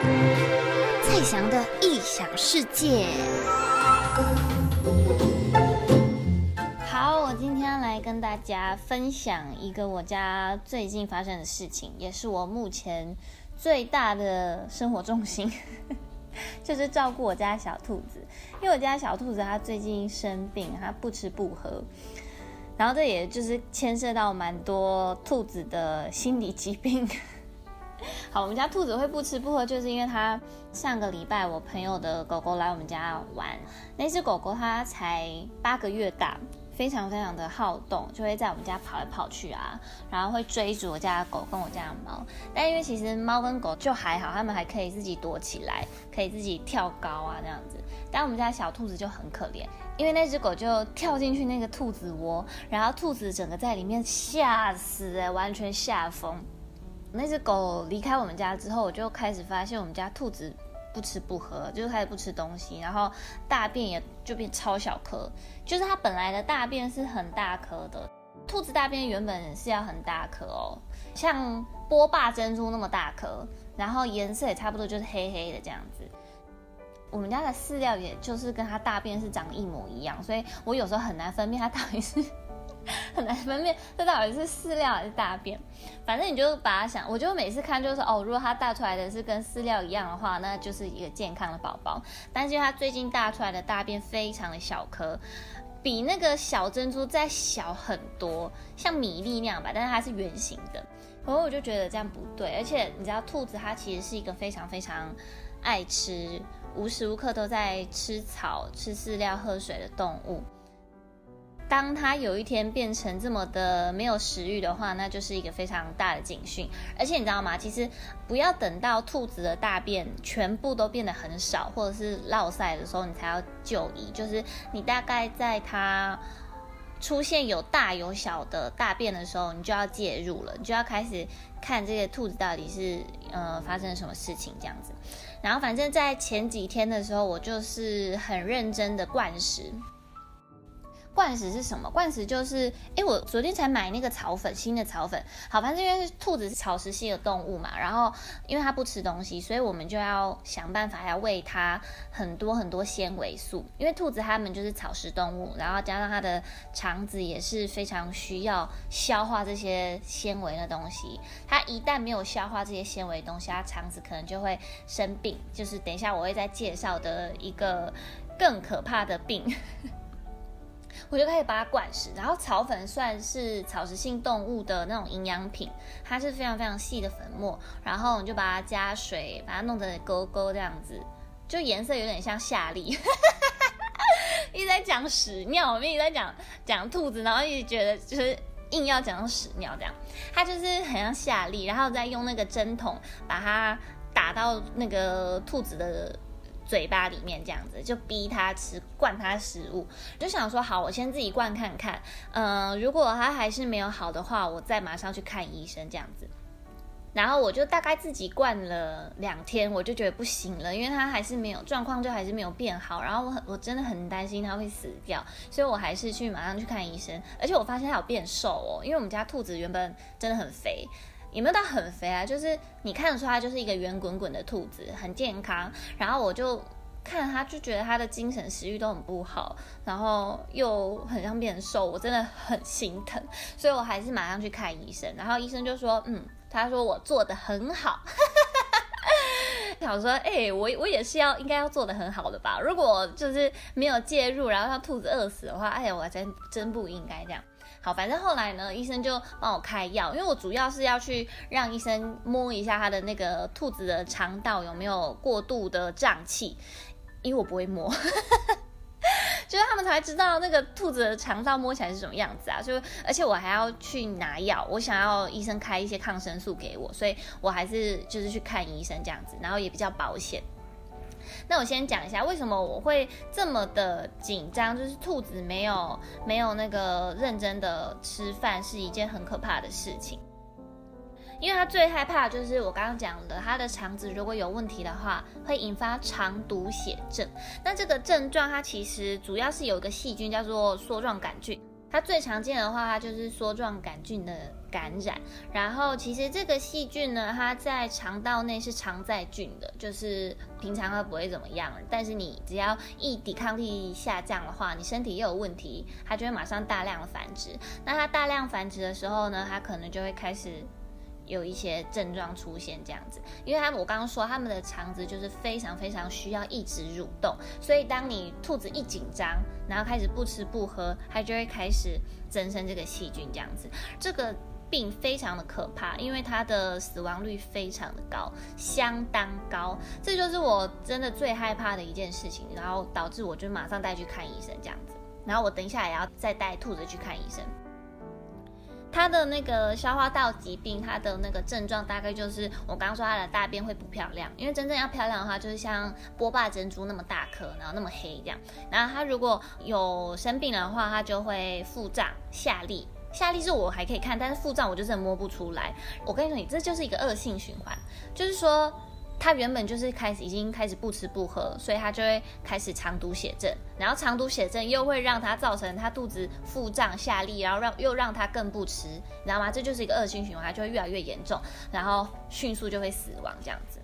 蔡翔的异想世界。好，我今天来跟大家分享一个我家最近发生的事情，也是我目前最大的生活重心，就是照顾我家小兔子。因为我家小兔子它最近生病，它不吃不喝。然后这也就是牵涉到蛮多兔子的心理疾病。好，我们家兔子会不吃不喝，就是因为它上个礼拜我朋友的狗狗来我们家玩，那只狗狗它才八个月大，非常非常的好动，就会在我们家跑来跑去啊，然后会追逐我家的狗跟我家的猫。但因为其实猫跟狗就还好，它们还可以自己躲起来，可以自己跳高啊这样子。但我们家小兔子就很可怜。因为那只狗就跳进去那个兔子窝，然后兔子整个在里面吓死哎，完全吓疯。那只狗离开我们家之后，我就开始发现我们家兔子不吃不喝，就开始不吃东西，然后大便也就变超小颗，就是它本来的大便是很大颗的，兔子大便原本是要很大颗哦，像波霸珍珠那么大颗，然后颜色也差不多就是黑黑的这样子。我们家的饲料也就是跟它大便是长得一模一样，所以我有时候很难分辨它到底是很难分辨这到底是饲料还是大便。反正你就把它想，我就每次看就是哦，如果它大出来的是跟饲料一样的话，那就是一个健康的宝宝。但是它最近大出来的大便非常的小颗，比那个小珍珠再小很多，像米粒那样吧，但是它是圆形的。然后我就觉得这样不对，而且你知道兔子它其实是一个非常非常爱吃。无时无刻都在吃草、吃饲料、喝水的动物。当它有一天变成这么的没有食欲的话，那就是一个非常大的警讯。而且你知道吗？其实不要等到兔子的大便全部都变得很少，或者是落赛的时候，你才要就医。就是你大概在它出现有大有小的大便的时候，你就要介入了，你就要开始看这个兔子到底是呃发生了什么事情这样子。然后反正在前几天的时候，我就是很认真的灌食。灌食是什么？灌食就是，哎，我昨天才买那个草粉，新的草粉。好，反正因为兔子是草食性的动物嘛，然后因为它不吃东西，所以我们就要想办法要喂它很多很多纤维素。因为兔子它们就是草食动物，然后加上它的肠子也是非常需要消化这些纤维的东西。它一旦没有消化这些纤维的东西，它肠子可能就会生病。就是等一下我会再介绍的一个更可怕的病。我就开始把它灌食，然后草粉算是草食性动物的那种营养品，它是非常非常细的粉末，然后你就把它加水，把它弄得勾勾这样子，就颜色有点像夏利，一直在讲屎尿，我们一直在讲讲兔子，然后一直觉得就是硬要讲屎尿这样，它就是很像夏利，然后再用那个针筒把它打到那个兔子的。嘴巴里面这样子，就逼他吃，灌他食物，就想说好，我先自己灌看看，嗯、如果他还是没有好的话，我再马上去看医生这样子。然后我就大概自己灌了两天，我就觉得不行了，因为他还是没有状况，就还是没有变好。然后我很，我真的很担心他会死掉，所以我还是去马上去看医生。而且我发现他有变瘦哦，因为我们家兔子原本真的很肥。有没有到很肥啊？就是你看得出来，就是一个圆滚滚的兔子，很健康。然后我就看它，就觉得它的精神食欲都很不好，然后又很像变瘦，我真的很心疼，所以我还是马上去看医生。然后医生就说：“嗯，他说我做的很好。”想说：“哎、我我也是要应该要做的很好的吧？如果就是没有介入，然后让兔子饿死的话，哎呀，我真真不应该这样。”好，反正后来呢，医生就帮我开药，因为我主要是要去让医生摸一下他的那个兔子的肠道有没有过度的胀气，因为我不会摸，就是他们才知道那个兔子的肠道摸起来是什么样子啊，就而且我还要去拿药，我想要医生开一些抗生素给我，所以我还是就是去看医生这样子，然后也比较保险。那我先讲一下为什么我会这么的紧张，就是兔子没有没有那个认真的吃饭是一件很可怕的事情，因为它最害怕就是我刚刚讲的，它的肠子如果有问题的话，会引发肠毒血症。那这个症状它其实主要是有一个细菌叫做梭状杆菌。它最常见的话，它就是梭状杆菌的感染。然后其实这个细菌呢，它在肠道内是常在菌的，就是平常它不会怎么样。但是你只要一抵抗力下降的话，你身体又有问题，它就会马上大量的繁殖。那它大量繁殖的时候呢，它可能就会开始。有一些症状出现这样子，因为他们我刚刚说他们的肠子就是非常非常需要一直蠕动，所以当你兔子一紧张，然后开始不吃不喝，它就会开始增生这个细菌这样子。这个病非常的可怕，因为它的死亡率非常的高，相当高。这就是我真的最害怕的一件事情，然后导致我就马上带去看医生这样子。然后我等一下也要再带兔子去看医生。它的那个消化道疾病，它的那个症状大概就是我刚刚说它的大便会不漂亮，因为真正要漂亮的话，就是像波霸珍珠那么大颗，然后那么黑这样。然后它如果有生病的话，它就会腹胀、下痢。下痢是我还可以看，但是腹胀我就是摸不出来。我跟你说，你这就是一个恶性循环，就是说。他原本就是开始已经开始不吃不喝，所以他就会开始肠毒血症，然后肠毒血症又会让他造成他肚子腹胀下痢，然后让又让他更不吃，你知道吗？这就是一个恶性循环，他就会越来越严重，然后迅速就会死亡这样子。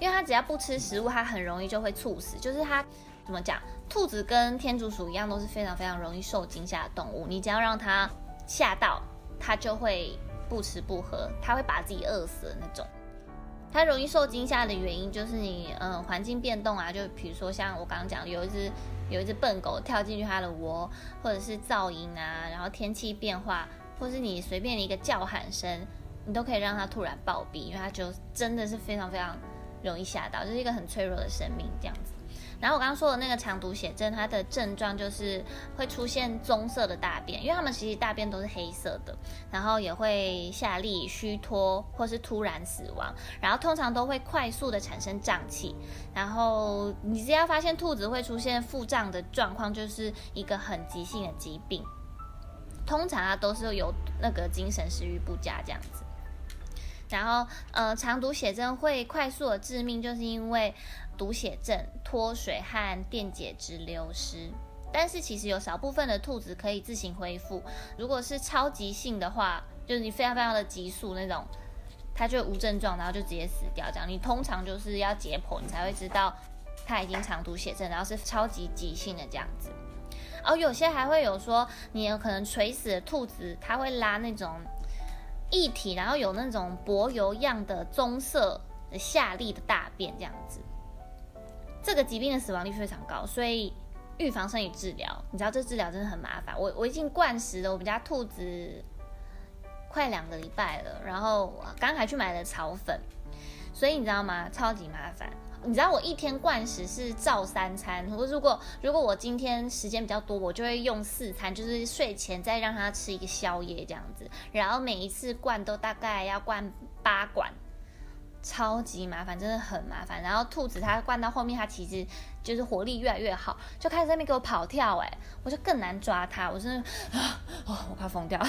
因为他只要不吃食物，他很容易就会猝死。就是他怎么讲？兔子跟天竺鼠一样，都是非常非常容易受惊吓的动物。你只要让它吓到，它就会不吃不喝，它会把自己饿死的那种。它容易受惊吓的原因就是你，嗯，环境变动啊，就比如说像我刚刚讲的，有一只有一只笨狗跳进去它的窝，或者是噪音啊，然后天气变化，或是你随便的一个叫喊声，你都可以让它突然暴毙，因为它就真的是非常非常容易吓到，就是一个很脆弱的生命这样子。然后我刚刚说的那个肠毒血症，它的症状就是会出现棕色的大便，因为它们其实大便都是黑色的，然后也会下痢、虚脱或是突然死亡，然后通常都会快速的产生胀气，然后你只要发现兔子会出现腹胀的状况，就是一个很急性的疾病，通常啊都是有那个精神食欲不佳这样子。然后，呃，肠毒血症会快速的致命，就是因为毒血症、脱水和电解质流失。但是其实有少部分的兔子可以自行恢复。如果是超急性的话，就是你非常非常的急速那种，它就无症状，然后就直接死掉。这样，你通常就是要解剖，你才会知道它已经肠毒血症，然后是超级急性的这样子。哦，有些还会有说，你有可能垂死的兔子，它会拉那种。液体，然后有那种柏油样的棕色的下痢的大便这样子，这个疾病的死亡率非常高，所以预防胜于治疗。你知道这治疗真的很麻烦。我我已经灌食了我们家兔子快两个礼拜了，然后刚还去买了草粉，所以你知道吗？超级麻烦。你知道我一天灌食是照三餐，我如果如果我今天时间比较多，我就会用四餐，就是睡前再让它吃一个宵夜这样子，然后每一次灌都大概要灌八管，超级麻烦，真的很麻烦。然后兔子它灌到后面，它其实就是活力越来越好，就开始在那边给我跑跳，哎，我就更难抓它，我真的啊，哦，我快疯掉。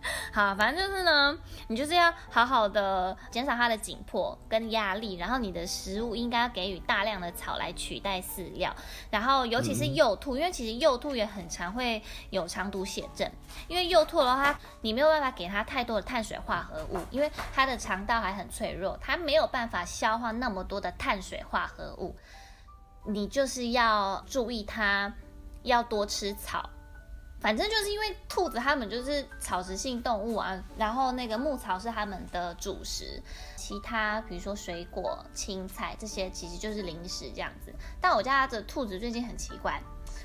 好，反正就是呢，你就是要好好的减少它的紧迫跟压力，然后你的食物应该要给予大量的草来取代饲料，然后尤其是幼兔，因为其实幼兔也很常会有肠毒血症，因为幼兔的话，你没有办法给它太多的碳水化合物，因为它的肠道还很脆弱，它没有办法消化那么多的碳水化合物，你就是要注意它要多吃草。反正就是因为兔子它们就是草食性动物啊，然后那个牧草是它们的主食，其他比如说水果、青菜这些其实就是零食这样子。但我家的兔子最近很奇怪，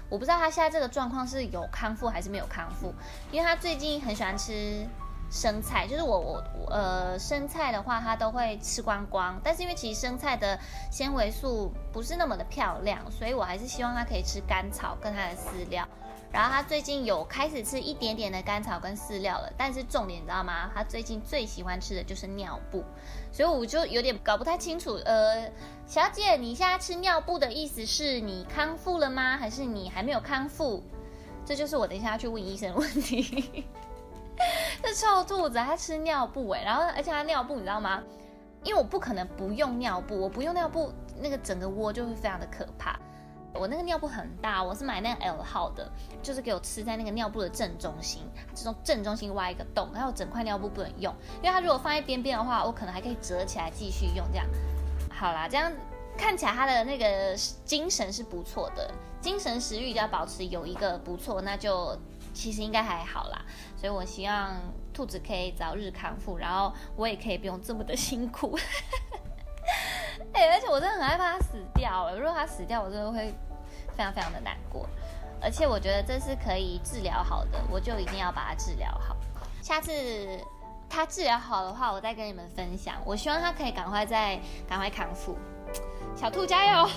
我不知道它现在这个状况是有康复还是没有康复，因为它最近很喜欢吃生菜，就是我我呃生菜的话它都会吃光光，但是因为其实生菜的纤维素不是那么的漂亮，所以我还是希望它可以吃干草跟它的饲料。然后他最近有开始吃一点点的干草跟饲料了，但是重点你知道吗？他最近最喜欢吃的就是尿布，所以我就有点搞不太清楚。呃，小姐，你现在吃尿布的意思是你康复了吗？还是你还没有康复？这就是我等一下要去问医生的问题。这臭兔子还吃尿布哎，然后而且它尿布你知道吗？因为我不可能不用尿布，我不用尿布，那个整个窝就会非常的可怕。我那个尿布很大，我是买那 L 号的，就是给我吃在那个尿布的正中心，这种正中心挖一个洞，然后整块尿布不能用，因为它如果放在边边的话，我可能还可以折起来继续用。这样，好啦，这样看起来他的那个精神是不错的，精神食欲要保持有一个不错，那就其实应该还好啦。所以我希望兔子可以早日康复，然后我也可以不用这么的辛苦。哎、而且我真的很害怕他死掉了。如果他死掉，我真的会非常非常的难过。而且我觉得这是可以治疗好的，我就一定要把它治疗好。下次他治疗好的话，我再跟你们分享。我希望他可以赶快再赶快康复。小兔加油！